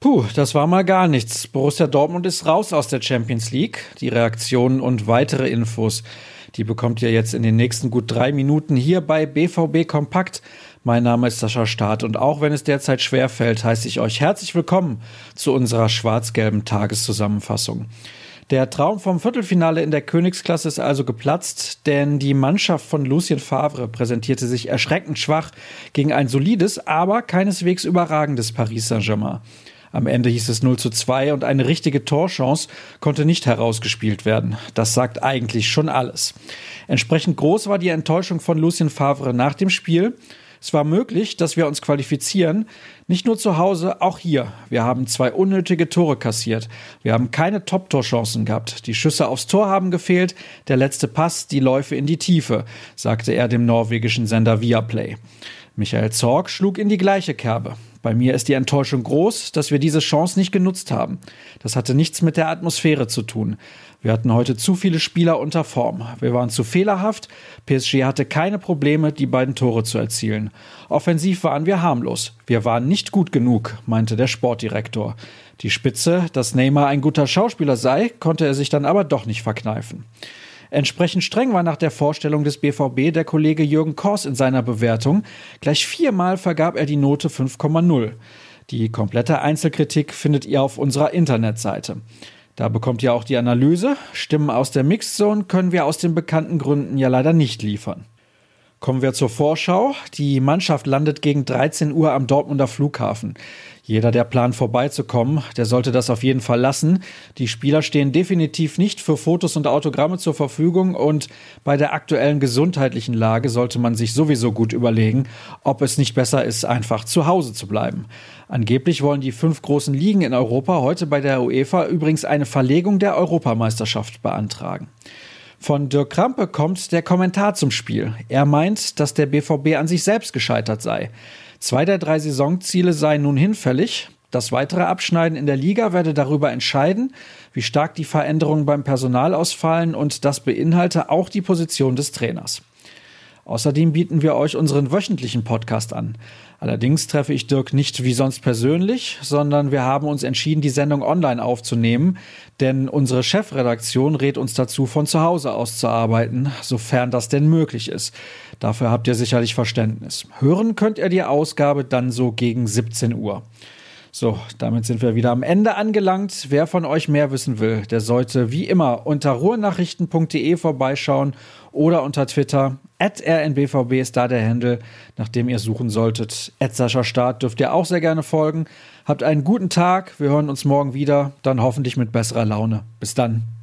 Puh, das war mal gar nichts. Borussia Dortmund ist raus aus der Champions League. Die Reaktionen und weitere Infos, die bekommt ihr jetzt in den nächsten gut drei Minuten hier bei BVB Kompakt. Mein Name ist Sascha Staat und auch wenn es derzeit schwer fällt, heiße ich euch herzlich willkommen zu unserer schwarz-gelben Tageszusammenfassung. Der Traum vom Viertelfinale in der Königsklasse ist also geplatzt, denn die Mannschaft von Lucien Favre präsentierte sich erschreckend schwach gegen ein solides, aber keineswegs überragendes Paris Saint-Germain. Am Ende hieß es 0 zu 2 und eine richtige Torchance konnte nicht herausgespielt werden. Das sagt eigentlich schon alles. Entsprechend groß war die Enttäuschung von Lucien Favre nach dem Spiel. Es war möglich, dass wir uns qualifizieren. Nicht nur zu Hause, auch hier. Wir haben zwei unnötige Tore kassiert. Wir haben keine Top-Torchancen gehabt. Die Schüsse aufs Tor haben gefehlt. Der letzte Pass, die Läufe in die Tiefe, sagte er dem norwegischen Sender Viaplay. Michael Zorg schlug in die gleiche Kerbe. Bei mir ist die Enttäuschung groß, dass wir diese Chance nicht genutzt haben. Das hatte nichts mit der Atmosphäre zu tun. Wir hatten heute zu viele Spieler unter Form. Wir waren zu fehlerhaft. PSG hatte keine Probleme, die beiden Tore zu erzielen. Offensiv waren wir harmlos. Wir waren nicht gut genug, meinte der Sportdirektor. Die Spitze, dass Neymar ein guter Schauspieler sei, konnte er sich dann aber doch nicht verkneifen. Entsprechend streng war nach der Vorstellung des BVB der Kollege Jürgen Kors in seiner Bewertung. Gleich viermal vergab er die Note 5,0. Die komplette Einzelkritik findet ihr auf unserer Internetseite. Da bekommt ihr auch die Analyse. Stimmen aus der Mixzone können wir aus den bekannten Gründen ja leider nicht liefern. Kommen wir zur Vorschau. Die Mannschaft landet gegen 13 Uhr am Dortmunder Flughafen. Jeder, der plant vorbeizukommen, der sollte das auf jeden Fall lassen. Die Spieler stehen definitiv nicht für Fotos und Autogramme zur Verfügung und bei der aktuellen gesundheitlichen Lage sollte man sich sowieso gut überlegen, ob es nicht besser ist, einfach zu Hause zu bleiben. Angeblich wollen die fünf großen Ligen in Europa heute bei der UEFA übrigens eine Verlegung der Europameisterschaft beantragen. Von Dirk Krampe kommt der Kommentar zum Spiel. Er meint, dass der BVB an sich selbst gescheitert sei. Zwei der drei Saisonziele seien nun hinfällig. Das weitere Abschneiden in der Liga werde darüber entscheiden, wie stark die Veränderungen beim Personal ausfallen und das beinhalte auch die Position des Trainers. Außerdem bieten wir euch unseren wöchentlichen Podcast an. Allerdings treffe ich Dirk nicht wie sonst persönlich, sondern wir haben uns entschieden, die Sendung online aufzunehmen, denn unsere Chefredaktion rät uns dazu, von zu Hause aus zu arbeiten, sofern das denn möglich ist. Dafür habt ihr sicherlich Verständnis. Hören könnt ihr die Ausgabe dann so gegen 17 Uhr. So, damit sind wir wieder am Ende angelangt. Wer von euch mehr wissen will, der sollte wie immer unter ruhrnachrichten.de vorbeischauen oder unter Twitter. At rnbvb ist da der Handle, nach dem ihr suchen solltet. At Sascha Start dürft ihr auch sehr gerne folgen. Habt einen guten Tag. Wir hören uns morgen wieder, dann hoffentlich mit besserer Laune. Bis dann.